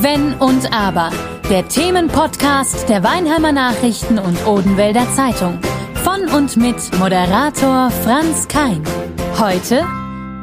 Wenn, und Aber. Der Themenpodcast der Weinheimer Nachrichten und Odenwälder Zeitung. Von und mit Moderator Franz Kein. Heute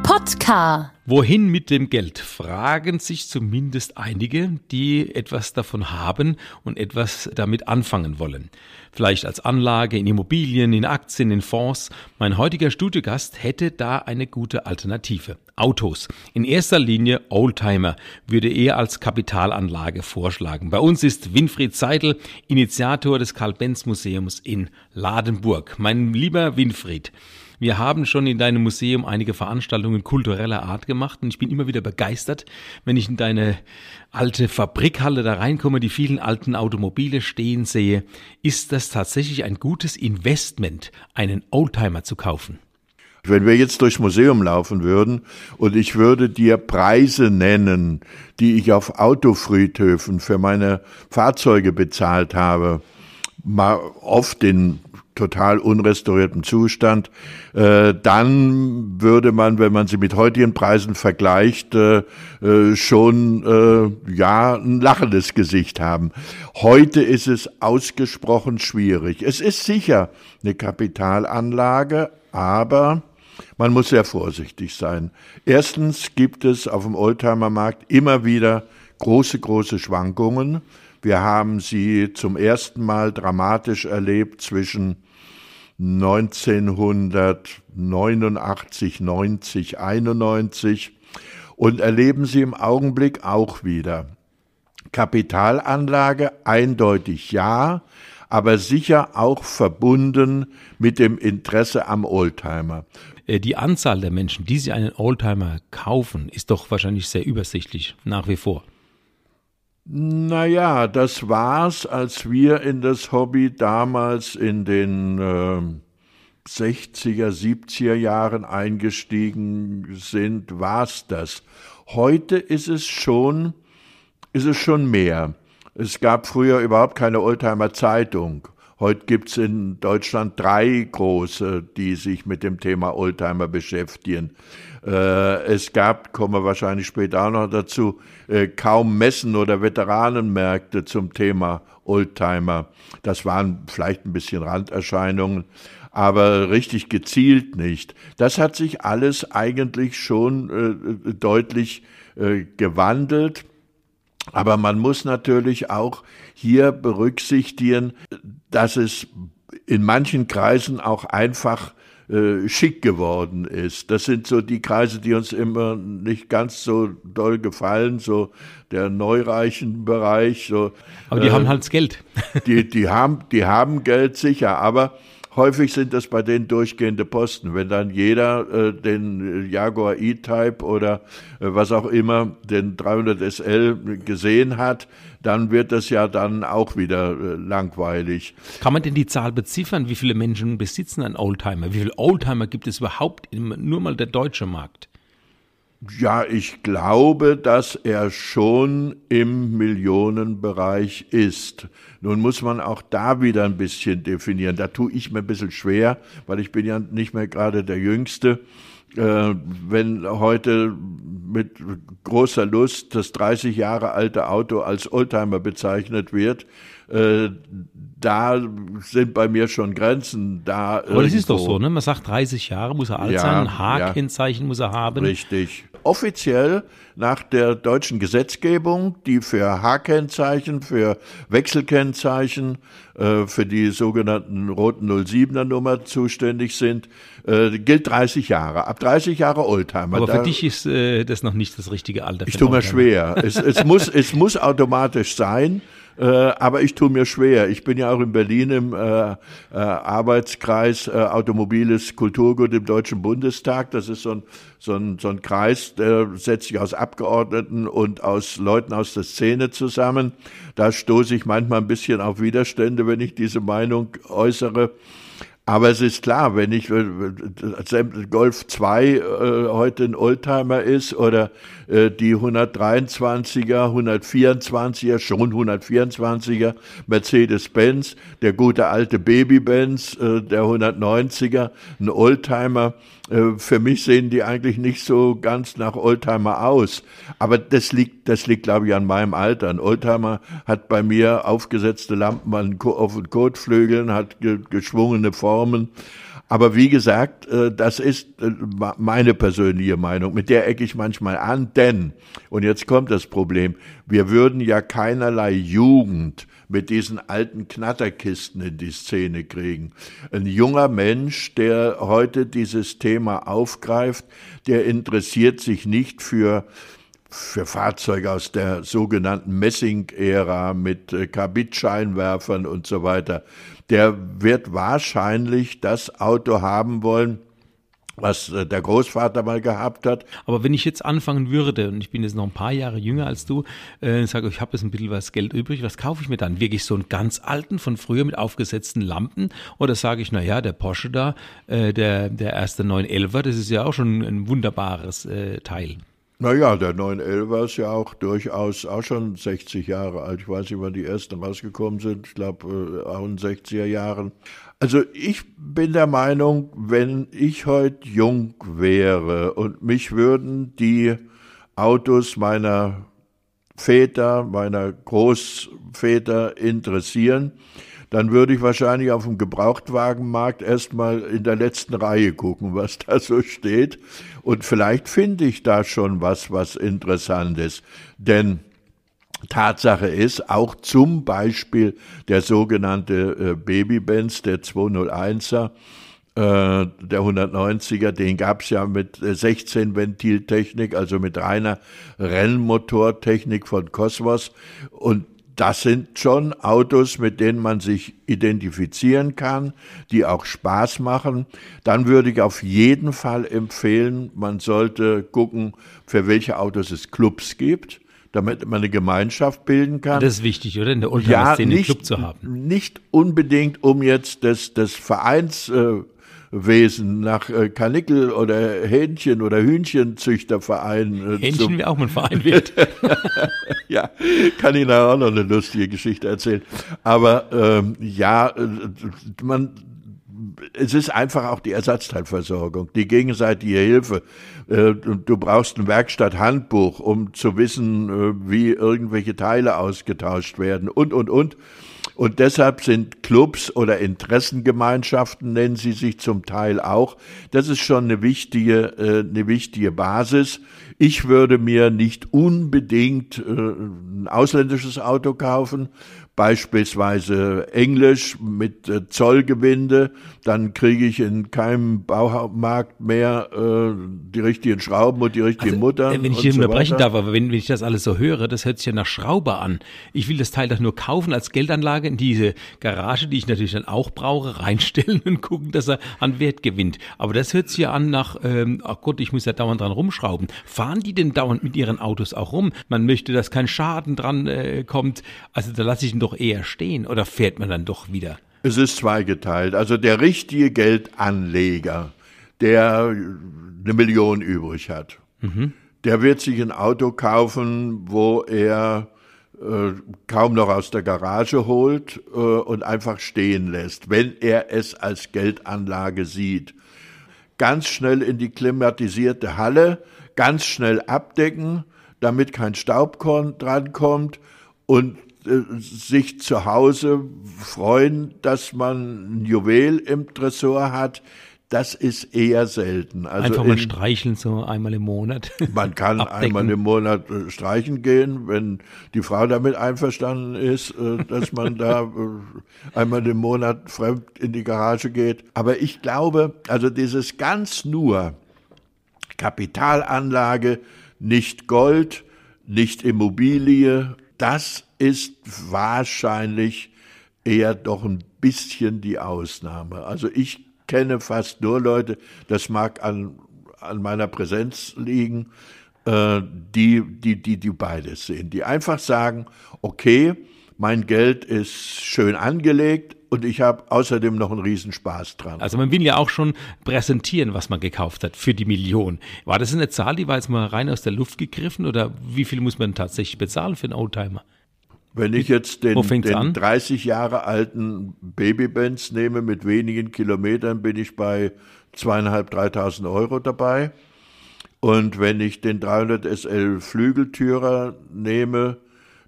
Podcar. Wohin mit dem Geld? Fragen sich zumindest einige, die etwas davon haben und etwas damit anfangen wollen. Vielleicht als Anlage in Immobilien, in Aktien, in Fonds. Mein heutiger Studiogast hätte da eine gute Alternative. Autos. In erster Linie Oldtimer würde er als Kapitalanlage vorschlagen. Bei uns ist Winfried Seidel, Initiator des Karl-Benz-Museums in Ladenburg. Mein lieber Winfried, wir haben schon in deinem Museum einige Veranstaltungen kultureller Art gemacht und ich bin immer wieder begeistert, wenn ich in deine alte Fabrikhalle da reinkomme, die vielen alten Automobile stehen sehe. Ist das tatsächlich ein gutes Investment, einen Oldtimer zu kaufen? Wenn wir jetzt durchs Museum laufen würden und ich würde dir Preise nennen, die ich auf Autofriedhöfen für meine Fahrzeuge bezahlt habe, mal oft in total unrestauriertem Zustand, äh, dann würde man, wenn man sie mit heutigen Preisen vergleicht, äh, äh, schon äh, ja ein lachendes Gesicht haben. Heute ist es ausgesprochen schwierig. Es ist sicher eine Kapitalanlage, aber man muss sehr vorsichtig sein. Erstens gibt es auf dem Oldtimermarkt immer wieder große, große Schwankungen. Wir haben sie zum ersten Mal dramatisch erlebt zwischen 1989, 90, 91 und erleben sie im Augenblick auch wieder. Kapitalanlage eindeutig ja, aber sicher auch verbunden mit dem Interesse am Oldtimer. Äh, die Anzahl der Menschen, die sich einen Oldtimer kaufen, ist doch wahrscheinlich sehr übersichtlich, nach wie vor. Naja, das war's, als wir in das Hobby damals in den äh, 60er, 70er Jahren eingestiegen sind, war's das. Heute ist es schon, ist es schon mehr. Es gab früher überhaupt keine Oldtimer Zeitung. Heute gibt's in Deutschland drei große, die sich mit dem Thema Oldtimer beschäftigen. Äh, es gab, kommen wir wahrscheinlich später auch noch dazu, äh, kaum Messen oder Veteranenmärkte zum Thema Oldtimer. Das waren vielleicht ein bisschen Randerscheinungen, aber richtig gezielt nicht. Das hat sich alles eigentlich schon äh, deutlich gewandelt. Aber man muss natürlich auch hier berücksichtigen, dass es in manchen Kreisen auch einfach äh, schick geworden ist. Das sind so die Kreise, die uns immer nicht ganz so doll gefallen, so der neureichen Bereich. So, aber die äh, haben halt Geld. die, die, haben, die haben Geld sicher, aber Häufig sind das bei denen durchgehende Posten. Wenn dann jeder äh, den Jaguar E-Type oder äh, was auch immer, den 300 SL gesehen hat, dann wird das ja dann auch wieder äh, langweilig. Kann man denn die Zahl beziffern? Wie viele Menschen besitzen einen Oldtimer? Wie viele Oldtimer gibt es überhaupt im, nur mal der deutsche Markt? Ja, ich glaube, dass er schon im Millionenbereich ist. Nun muss man auch da wieder ein bisschen definieren. Da tue ich mir ein bisschen schwer, weil ich bin ja nicht mehr gerade der Jüngste. Äh, wenn heute mit großer Lust das 30 Jahre alte Auto als Oldtimer bezeichnet wird, äh, da sind bei mir schon Grenzen da. Aber das ist doch so, ne? Man sagt 30 Jahre muss er alt ja, sein, ein H-Kennzeichen ja. muss er haben. Richtig. Offiziell nach der deutschen Gesetzgebung, die für H-Kennzeichen, für Wechselkennzeichen, äh, für die sogenannten roten 07er Nummer zuständig sind, äh, gilt 30 Jahre. Ab 30 Jahre Oldtimer. Aber für da, dich ist äh, das noch nicht das richtige Alter. Ich tue mir schwer. es, es, muss, es muss automatisch sein. Äh, aber ich tue mir schwer. Ich bin ja auch in Berlin im äh, äh, Arbeitskreis äh, Automobiles Kulturgut im Deutschen Bundestag. Das ist so ein, so, ein, so ein Kreis, der setzt sich aus Abgeordneten und aus Leuten aus der Szene zusammen. Da stoße ich manchmal ein bisschen auf Widerstände, wenn ich diese Meinung äußere. Aber es ist klar, wenn ich äh, Golf 2 äh, heute ein Oldtimer ist oder äh, die 123er, 124er, schon 124er Mercedes-Benz, der gute alte Baby-Benz, äh, der 190er, ein Oldtimer, für mich sehen die eigentlich nicht so ganz nach Oldtimer aus. Aber das liegt, das liegt, glaube ich, an meinem Alter. Ein Oldtimer hat bei mir aufgesetzte Lampen auf den Kotflügeln, hat geschwungene Formen. Aber wie gesagt, äh, das ist äh, meine persönliche Meinung. Mit der ecke ich manchmal an, denn, und jetzt kommt das Problem, wir würden ja keinerlei Jugend mit diesen alten Knatterkisten in die Szene kriegen. Ein junger Mensch, der heute dieses Thema aufgreift, der interessiert sich nicht für für Fahrzeuge aus der sogenannten Messing-Ära mit äh, Kabitscheinwerfern und so weiter, der wird wahrscheinlich das Auto haben wollen, was äh, der Großvater mal gehabt hat. Aber wenn ich jetzt anfangen würde, und ich bin jetzt noch ein paar Jahre jünger als du, äh, sage ich habe jetzt ein bisschen was Geld übrig, was kaufe ich mir dann? Wirklich so einen ganz alten von früher mit aufgesetzten Lampen? Oder sage ich, naja, der Porsche da, äh, der, der erste 911er, das ist ja auch schon ein wunderbares äh, Teil. Naja, der 911 ist ja auch durchaus auch schon 60 Jahre alt. Ich weiß nicht, wann die ersten rausgekommen sind. Ich glaube, äh, auch in 60er Jahren. Also ich bin der Meinung, wenn ich heute jung wäre und mich würden die Autos meiner Väter, meiner Großväter interessieren, dann würde ich wahrscheinlich auf dem Gebrauchtwagenmarkt erstmal in der letzten Reihe gucken, was da so steht. Und vielleicht finde ich da schon was, was interessant ist. Denn Tatsache ist, auch zum Beispiel der sogenannte äh, Baby-Benz, der 201er, äh, der 190er, den gab es ja mit 16 Ventiltechnik, also mit reiner Rennmotortechnik von Cosmos. Und das sind schon Autos, mit denen man sich identifizieren kann, die auch Spaß machen. Dann würde ich auf jeden Fall empfehlen, man sollte gucken, für welche Autos es Clubs gibt damit man eine Gemeinschaft bilden kann. Das ist wichtig, oder? In der Oldtimer-Szene ja, nicht, Club zu haben. Nicht unbedingt, um jetzt das, das Vereins, äh, Wesen nach äh, Kanickel oder Hähnchen oder Hühnchenzüchterverein. Äh, Hähnchen wie auch ein Verein wird. ja, kann ich nachher auch noch eine lustige Geschichte erzählen. Aber ähm, ja, äh, man es ist einfach auch die Ersatzteilversorgung, die gegenseitige Hilfe. Äh, du brauchst ein Werkstatthandbuch, um zu wissen, äh, wie irgendwelche Teile ausgetauscht werden und, und, und. Und deshalb sind Clubs oder Interessengemeinschaften, nennen sie sich zum Teil auch, das ist schon eine wichtige, äh, eine wichtige Basis. Ich würde mir nicht unbedingt ein ausländisches Auto kaufen, beispielsweise Englisch mit äh, Zollgewinde, dann kriege ich in keinem Baumarkt mehr äh, die richtigen Schrauben und die richtigen also, Muttern. Wenn ich hier so unterbrechen darf, aber wenn, wenn ich das alles so höre, das hört sich ja nach Schrauber an. Ich will das Teil doch nur kaufen als Geldanlage in diese Garage, die ich natürlich dann auch brauche, reinstellen und gucken, dass er an Wert gewinnt. Aber das hört sich ja an nach, ähm, ach Gott, ich muss ja dauernd dran rumschrauben. Fahren die denn dauernd mit ihren Autos auch rum? Man möchte, dass kein Schaden dran äh, kommt. Also da lasse ich ihn doch eher stehen oder fährt man dann doch wieder? Es ist zweigeteilt. Also der richtige Geldanleger, der eine Million übrig hat, mhm. der wird sich ein Auto kaufen, wo er äh, kaum noch aus der Garage holt äh, und einfach stehen lässt, wenn er es als Geldanlage sieht. Ganz schnell in die klimatisierte Halle, ganz schnell abdecken, damit kein Staubkorn drankommt und sich zu Hause freuen, dass man ein Juwel im Tresor hat, das ist eher selten. Also Einfach mal streicheln, so einmal im Monat. Man kann einmal im Monat äh, streichen gehen, wenn die Frau damit einverstanden ist, äh, dass man da einmal im Monat fremd in die Garage geht. Aber ich glaube, also dieses ganz nur Kapitalanlage, nicht Gold, nicht Immobilie, das ist wahrscheinlich eher doch ein bisschen die Ausnahme. Also ich kenne fast nur Leute, das mag an, an meiner Präsenz liegen, äh, die, die, die, die beides sehen, die einfach sagen, okay, mein Geld ist schön angelegt, und ich habe außerdem noch einen Riesenspaß dran. Also man will ja auch schon präsentieren, was man gekauft hat für die Million. War das eine Zahl, die war jetzt mal rein aus der Luft gegriffen oder wie viel muss man tatsächlich bezahlen für einen Oldtimer? Wenn ich jetzt den, den 30 Jahre alten Babybenz nehme mit wenigen Kilometern, bin ich bei zweieinhalb, dreitausend Euro dabei. Und wenn ich den 300 SL Flügeltürer nehme,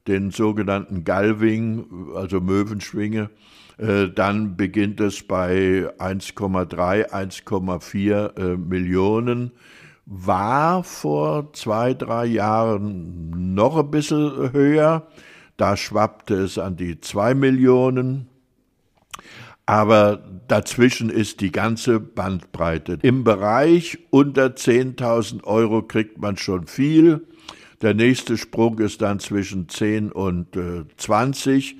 den sogenannten Galving, also Möwenschwinge, äh, dann beginnt es bei 1,3, 1,4 äh, Millionen. War vor zwei, drei Jahren noch ein bisschen höher. Da schwappte es an die 2 Millionen. Aber dazwischen ist die ganze Bandbreite. Im Bereich unter 10.000 Euro kriegt man schon viel. Der nächste Sprung ist dann zwischen 10 und äh, 20.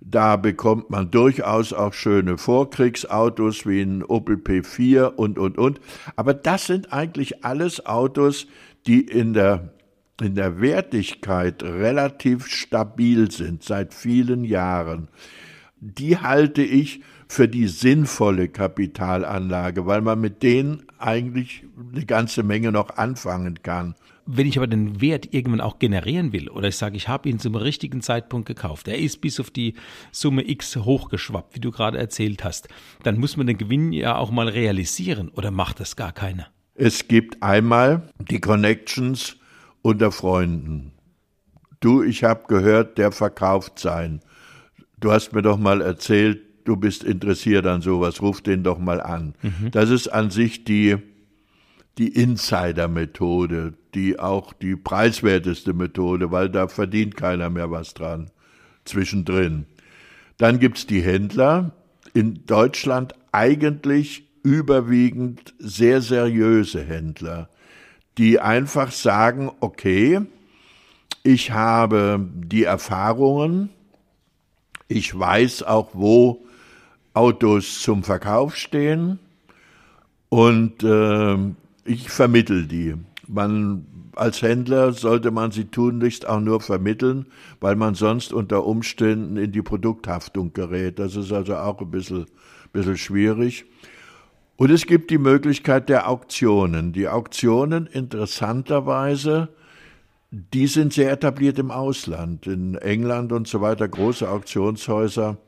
Da bekommt man durchaus auch schöne Vorkriegsautos wie ein Opel P4 und, und, und. Aber das sind eigentlich alles Autos, die in der, in der Wertigkeit relativ stabil sind seit vielen Jahren. Die halte ich für die sinnvolle Kapitalanlage, weil man mit denen eigentlich eine ganze Menge noch anfangen kann. Wenn ich aber den Wert irgendwann auch generieren will oder ich sage, ich habe ihn zum richtigen Zeitpunkt gekauft, er ist bis auf die Summe X hochgeschwappt, wie du gerade erzählt hast, dann muss man den Gewinn ja auch mal realisieren oder macht das gar keiner? Es gibt einmal die Connections unter Freunden. Du, ich habe gehört, der verkauft sein. Du hast mir doch mal erzählt, du bist interessiert an sowas, ruf den doch mal an. Mhm. Das ist an sich die, die Insider-Methode, die auch die preiswerteste Methode, weil da verdient keiner mehr was dran zwischendrin. Dann gibt's die Händler, in Deutschland eigentlich überwiegend sehr seriöse Händler, die einfach sagen, okay, ich habe die Erfahrungen, ich weiß auch, wo Autos zum Verkauf stehen und äh, ich vermittel die. Man als Händler sollte man sie tunlichst auch nur vermitteln, weil man sonst unter Umständen in die Produkthaftung gerät. Das ist also auch ein bisschen, bisschen schwierig. Und es gibt die Möglichkeit der Auktionen. Die Auktionen interessanterweise, die sind sehr etabliert im Ausland, in England und so weiter, große Auktionshäuser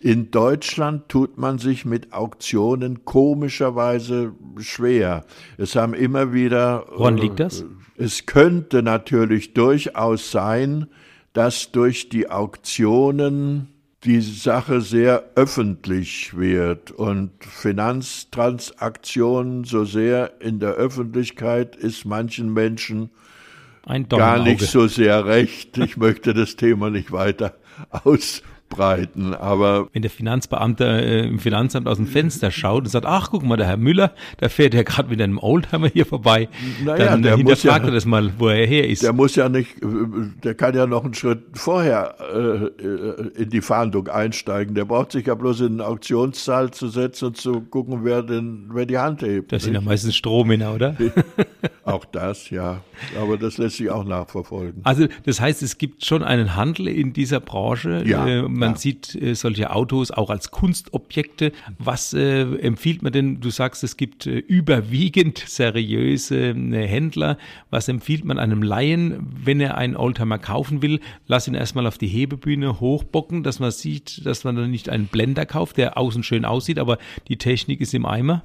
in Deutschland tut man sich mit Auktionen komischerweise schwer. Es haben immer wieder. Woran liegt das? Äh, es könnte natürlich durchaus sein, dass durch die Auktionen die Sache sehr öffentlich wird und Finanztransaktionen so sehr in der Öffentlichkeit ist manchen Menschen gar nicht so sehr recht. Ich möchte das Thema nicht weiter aus breiten, aber. Wenn der Finanzbeamte äh, im Finanzamt aus dem Fenster schaut und sagt, ach, guck mal, der Herr Müller, der fährt ja gerade mit einem Oldtimer hier vorbei, naja, dann der hinterfragt ja, er das mal, wo er her ist. Der muss ja nicht, der kann ja noch einen Schritt vorher äh, in die Fahndung einsteigen. Der braucht sich ja bloß in einen Auktionssaal zu setzen und zu gucken, wer denn, wer die Hand hebt. Das sind ja meistens Strohmänner, oder? auch das, ja. Aber das lässt sich auch nachverfolgen. Also, das heißt, es gibt schon einen Handel in dieser Branche. Ja. Äh, man ja. sieht äh, solche Autos auch als Kunstobjekte. Was äh, empfiehlt man denn? Du sagst, es gibt äh, überwiegend seriöse äh, Händler. Was empfiehlt man einem Laien, wenn er einen Oldtimer kaufen will? Lass ihn erstmal auf die Hebebühne hochbocken, dass man sieht, dass man dann nicht einen Blender kauft, der außen schön aussieht, aber die Technik ist im Eimer.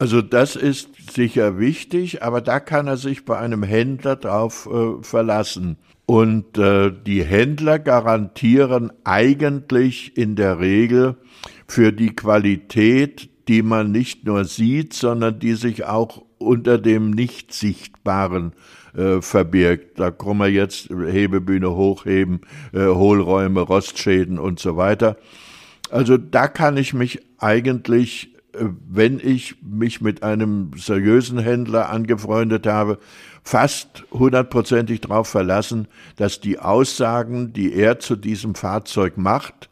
Also das ist sicher wichtig, aber da kann er sich bei einem Händler drauf äh, verlassen. Und äh, die Händler garantieren eigentlich in der Regel für die Qualität, die man nicht nur sieht, sondern die sich auch unter dem Nicht-Sichtbaren äh, verbirgt. Da kommen wir jetzt Hebebühne hochheben, äh, Hohlräume, Rostschäden und so weiter. Also da kann ich mich eigentlich, wenn ich mich mit einem seriösen Händler angefreundet habe, fast hundertprozentig darauf verlassen, dass die Aussagen, die er zu diesem Fahrzeug macht,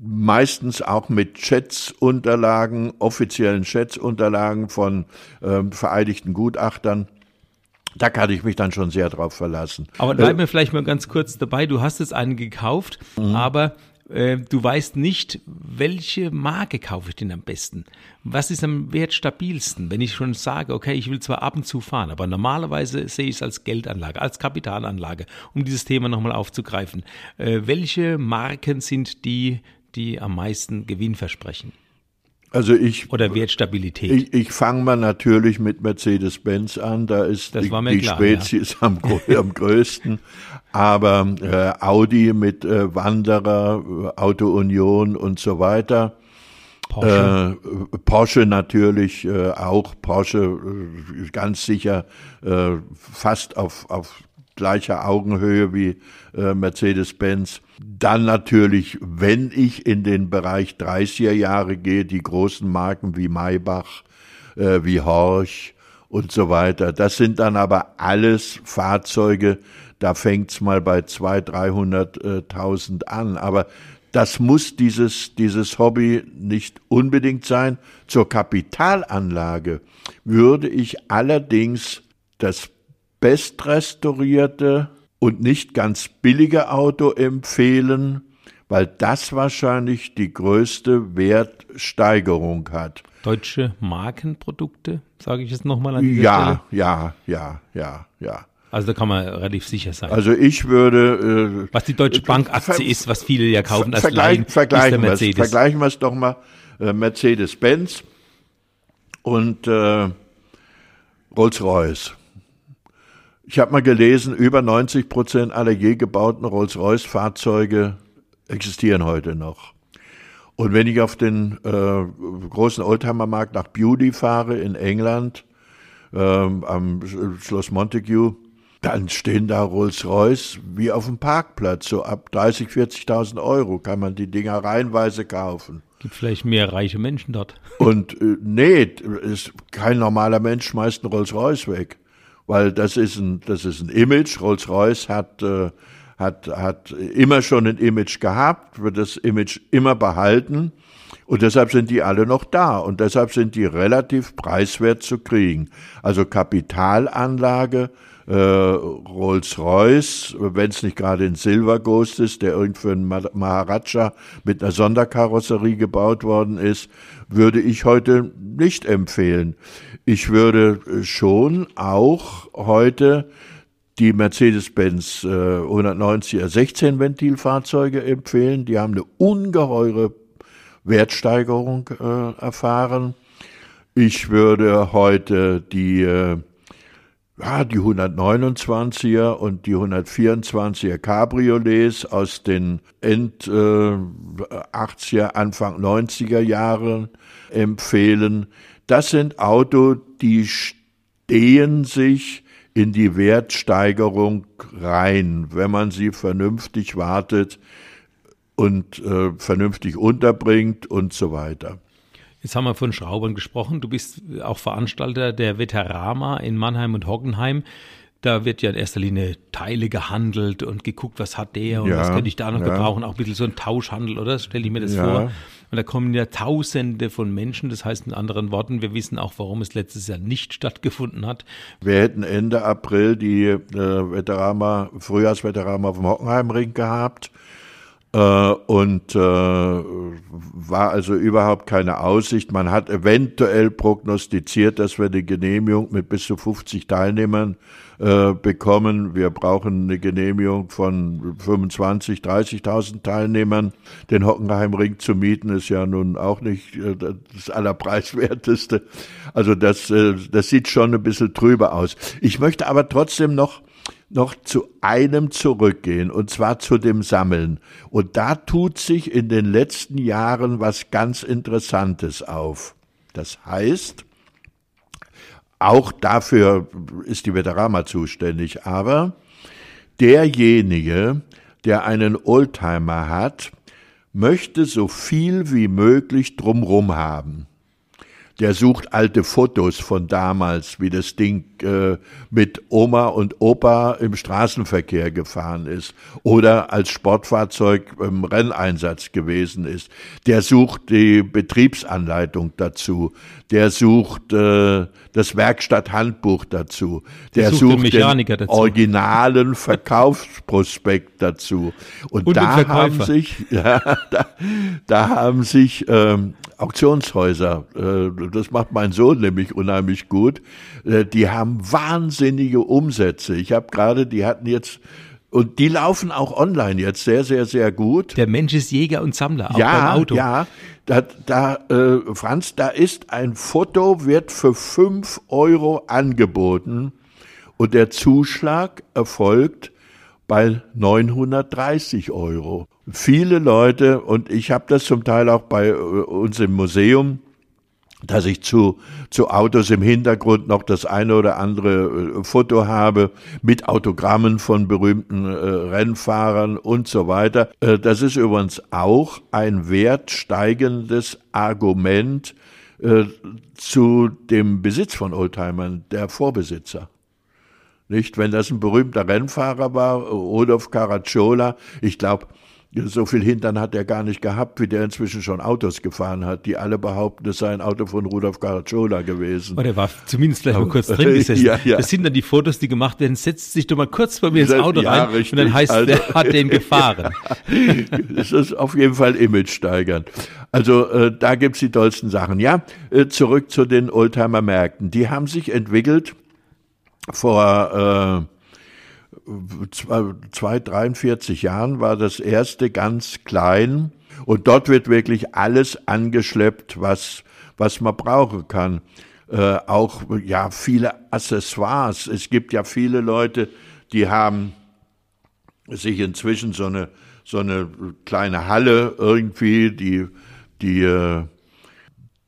meistens auch mit Schätzunterlagen, offiziellen Schätzunterlagen von äh, vereidigten Gutachtern, da kann ich mich dann schon sehr drauf verlassen. Aber bleiben wir vielleicht mal ganz kurz dabei. Du hast jetzt einen gekauft, mhm. aber äh, du weißt nicht, welche Marke kaufe ich denn am besten? Was ist am wertstabilsten? Wenn ich schon sage, okay, ich will zwar ab und zu fahren, aber normalerweise sehe ich es als Geldanlage, als Kapitalanlage, um dieses Thema nochmal aufzugreifen. Äh, welche Marken sind die, die am meisten Gewinn versprechen? Also ich oder Wertstabilität. Ich, ich fange mal natürlich mit Mercedes-Benz an. Da ist das die, die klar, ja. Spezies am, am größten. Aber äh, Audi mit äh, Wanderer, Auto Union und so weiter. Porsche, äh, Porsche natürlich äh, auch. Porsche äh, ganz sicher äh, fast auf, auf gleicher Augenhöhe wie äh, Mercedes-Benz. Dann natürlich, wenn ich in den Bereich 30er Jahre gehe, die großen Marken wie Maybach, äh, wie Horch und so weiter. Das sind dann aber alles Fahrzeuge, da fängt's mal bei 200.000, 300.000 an. Aber das muss dieses, dieses Hobby nicht unbedingt sein. Zur Kapitalanlage würde ich allerdings das bestrestaurierte und nicht ganz billige Auto empfehlen, weil das wahrscheinlich die größte Wertsteigerung hat. Deutsche Markenprodukte, sage ich jetzt nochmal an dieser ja, Stelle. Ja, ja, ja, ja. Also da kann man relativ sicher sein. Also ich würde. Äh, was die Deutsche Bank Aktie ist, was viele ja kaufen als vergleichen, Laien, vergleichen ist der Vergleichen wir es doch mal. Äh, Mercedes-Benz und äh, Rolls-Royce. Ich habe mal gelesen, über 90 Prozent aller je gebauten Rolls-Royce-Fahrzeuge existieren heute noch. Und wenn ich auf den äh, großen Oldtimer-Markt nach Beauty fahre in England, äh, am Schloss Montague, dann stehen da Rolls-Royce wie auf dem Parkplatz. So ab 30, 40.000 Euro kann man die Dinger reihenweise kaufen. Gibt vielleicht mehr reiche Menschen dort. Und äh, nee, ist, kein normaler Mensch schmeißt einen Rolls-Royce weg weil das ist ein, das ist ein Image. Rolls-Royce hat, äh, hat, hat immer schon ein Image gehabt, wird das Image immer behalten. Und deshalb sind die alle noch da und deshalb sind die relativ preiswert zu kriegen. Also Kapitalanlage, äh, Rolls-Royce, wenn es nicht gerade ein Silver Ghost ist, der irgendwie ein Maharaja mit einer Sonderkarosserie gebaut worden ist, würde ich heute nicht empfehlen. Ich würde schon auch heute die Mercedes-Benz äh, 190er 16-Ventil-Fahrzeuge empfehlen. Die haben eine ungeheure Wertsteigerung äh, erfahren. Ich würde heute die, äh, ja, die 129er und die 124er Cabriolets aus den End äh, 80er, Anfang 90er Jahren empfehlen. Das sind Autos, die stehen sich in die Wertsteigerung rein, wenn man sie vernünftig wartet und äh, vernünftig unterbringt und so weiter. Jetzt haben wir von Schraubern gesprochen. Du bist auch Veranstalter der Veterama in Mannheim und Hockenheim. Da wird ja in erster Linie Teile gehandelt und geguckt, was hat der und ja, was könnte ich da noch ja. gebrauchen. Auch ein bisschen so ein Tauschhandel, oder? Stelle ich mir das ja. vor. Und da kommen ja Tausende von Menschen. Das heißt in anderen Worten, wir wissen auch, warum es letztes Jahr nicht stattgefunden hat. Wir hätten Ende April die äh, Veterama, Frühjahrsveterama vom Hockenheimring gehabt. Äh, und äh, war also überhaupt keine Aussicht. Man hat eventuell prognostiziert, dass wir eine Genehmigung mit bis zu 50 Teilnehmern äh, bekommen. Wir brauchen eine Genehmigung von 25, 30.000 Teilnehmern. Den Hockenheimring zu mieten ist ja nun auch nicht äh, das Allerpreiswerteste. Also das, äh, das sieht schon ein bisschen trüber aus. Ich möchte aber trotzdem noch noch zu einem zurückgehen, und zwar zu dem Sammeln. Und da tut sich in den letzten Jahren was ganz Interessantes auf. Das heißt, auch dafür ist die Veterama zuständig, aber derjenige, der einen Oldtimer hat, möchte so viel wie möglich drumrum haben der sucht alte Fotos von damals, wie das Ding äh, mit Oma und Opa im Straßenverkehr gefahren ist oder als Sportfahrzeug im Renneinsatz gewesen ist. Der sucht die Betriebsanleitung dazu. Der sucht äh, das Werkstatthandbuch dazu. Der, der sucht, den, den dazu. originalen Verkaufsprospekt dazu. Und, Und da haben sich, ja, da, da haben sich ähm, Auktionshäuser, äh, das macht mein Sohn nämlich unheimlich gut, äh, die haben wahnsinnige Umsätze. Ich habe gerade, die hatten jetzt Und die laufen auch online jetzt sehr, sehr, sehr gut. Der Mensch ist Jäger und Sammler, auch ja, beim Auto. Ja, da, da äh, Franz, da ist ein Foto, wird für fünf Euro angeboten und der Zuschlag erfolgt bei 930 Euro. Viele Leute, und ich habe das zum Teil auch bei äh, uns im Museum, dass ich zu, zu Autos im Hintergrund noch das eine oder andere äh, Foto habe mit Autogrammen von berühmten äh, Rennfahrern und so weiter. Äh, das ist übrigens auch ein wertsteigendes Argument äh, zu dem Besitz von Oldtimern der Vorbesitzer. Nicht, wenn das ein berühmter Rennfahrer war, Rudolf Caracciola, ich glaube, so viel Hintern hat er gar nicht gehabt, wie der inzwischen schon Autos gefahren hat, die alle behaupten, es sei ein Auto von Rudolf Caracciola gewesen. Aber der war zumindest vielleicht mal kurz drin gesessen. ja, ja. Das sind dann die Fotos, die gemacht werden. Setzt sich doch mal kurz bei mir ins Auto ja, rein richtig. und dann heißt also, der hat den gefahren. das ist auf jeden Fall image steigernd. Also äh, da gibt's die tollsten Sachen. Ja, äh, zurück zu den Oldtimer-Märkten. Die haben sich entwickelt vor... Äh, zwei, 43 Jahren war das erste ganz klein und dort wird wirklich alles angeschleppt, was, was man brauchen kann. Äh, auch ja viele Accessoires. Es gibt ja viele Leute, die haben sich inzwischen so eine so eine kleine Halle irgendwie, die die äh,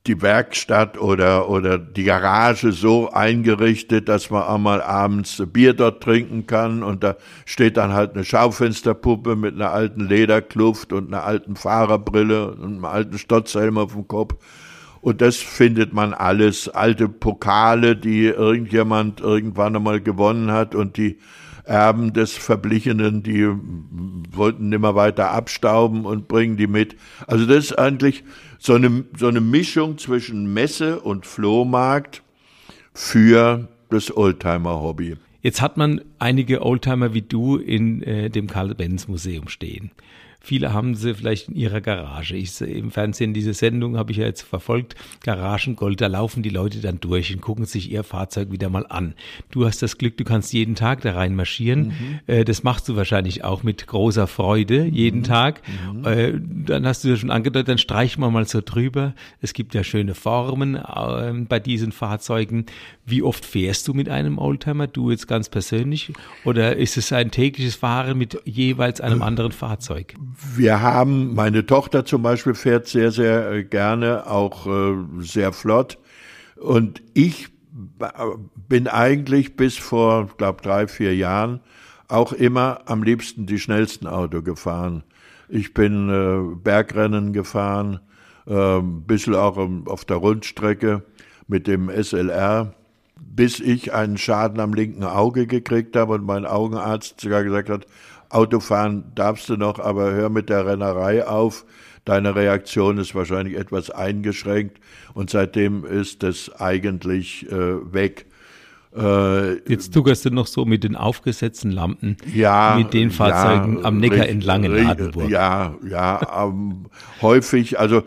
die Werkstatt oder, oder die Garage so eingerichtet, dass man auch mal abends Bier dort trinken kann und da steht dann halt eine Schaufensterpuppe mit einer alten Lederkluft und einer alten Fahrerbrille und einem alten Stotzhelm auf dem Kopf. Und das findet man alles. Alte Pokale, die irgendjemand irgendwann einmal gewonnen hat und die Erben des Verblichenen, die wollten immer weiter abstauben und bringen die mit. Also das ist eigentlich so eine, so eine Mischung zwischen Messe und Flohmarkt für das Oldtimer-Hobby. Jetzt hat man einige Oldtimer wie du in äh, dem Karl-Benz-Museum stehen. Viele haben sie vielleicht in ihrer Garage. Ich, Im Fernsehen, diese Sendung habe ich ja jetzt verfolgt. Garagengold, da laufen die Leute dann durch und gucken sich ihr Fahrzeug wieder mal an. Du hast das Glück, du kannst jeden Tag da rein marschieren. Mhm. Äh, das machst du wahrscheinlich auch mit großer Freude jeden mhm. Tag. Mhm. Äh, dann hast du ja schon angedeutet, dann streichen wir mal so drüber. Es gibt ja schöne Formen äh, bei diesen Fahrzeugen. Wie oft fährst du mit einem Oldtimer? Du jetzt ganz persönlich? Oder ist es ein tägliches Fahren mit jeweils einem anderen Fahrzeug? Wir haben, meine Tochter zum Beispiel fährt sehr, sehr äh, gerne, auch äh, sehr flott. Und ich bin eigentlich bis vor, glaube drei, vier Jahren auch immer am liebsten die schnellsten Auto gefahren. Ich bin äh, Bergrennen gefahren, äh, ein bisschen auch auf der Rundstrecke mit dem SLR, bis ich einen Schaden am linken Auge gekriegt habe und mein Augenarzt sogar gesagt hat, Autofahren darfst du noch, aber hör mit der Rennerei auf. Deine Reaktion ist wahrscheinlich etwas eingeschränkt und seitdem ist es eigentlich äh, weg. Äh, Jetzt tuckerst du noch so mit den aufgesetzten Lampen, ja, mit den Fahrzeugen ja, am Neckar entlang in Ladenburg. Ja, ja, ähm, häufig, also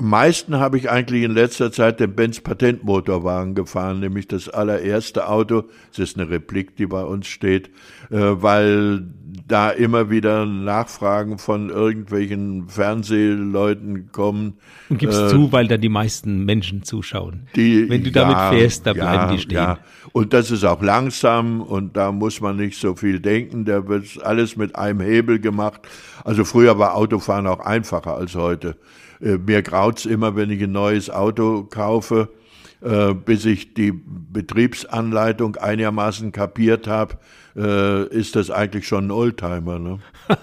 am meisten habe ich eigentlich in letzter Zeit den Benz Patentmotorwagen gefahren, nämlich das allererste Auto. Es ist eine Replik, die bei uns steht, äh, weil da immer wieder Nachfragen von irgendwelchen Fernsehleuten kommen. Und gibst äh, zu, weil da die meisten Menschen zuschauen. Die, Wenn du damit ja, fährst, da bleiben ja, die stehen. Ja. Und das ist auch langsam und da muss man nicht so viel denken. Da wird alles mit einem Hebel gemacht. Also früher war Autofahren auch einfacher als heute. Äh, mir graut's immer, wenn ich ein neues Auto kaufe, äh, bis ich die Betriebsanleitung einigermaßen kapiert habe, äh, ist das eigentlich schon ein Oldtimer. Ne?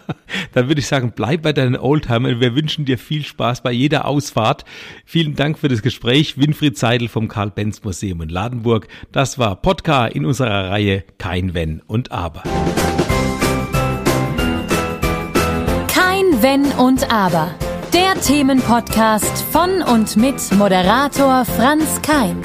Dann würde ich sagen, bleib bei deinen Oldtimer. Wir wünschen dir viel Spaß bei jeder Ausfahrt. Vielen Dank für das Gespräch. Winfried Seidel vom Karl-Benz-Museum in Ladenburg. Das war Podcast in unserer Reihe Kein Wenn und Aber. Kein Wenn und Aber der Themenpodcast von und mit Moderator Franz Kein.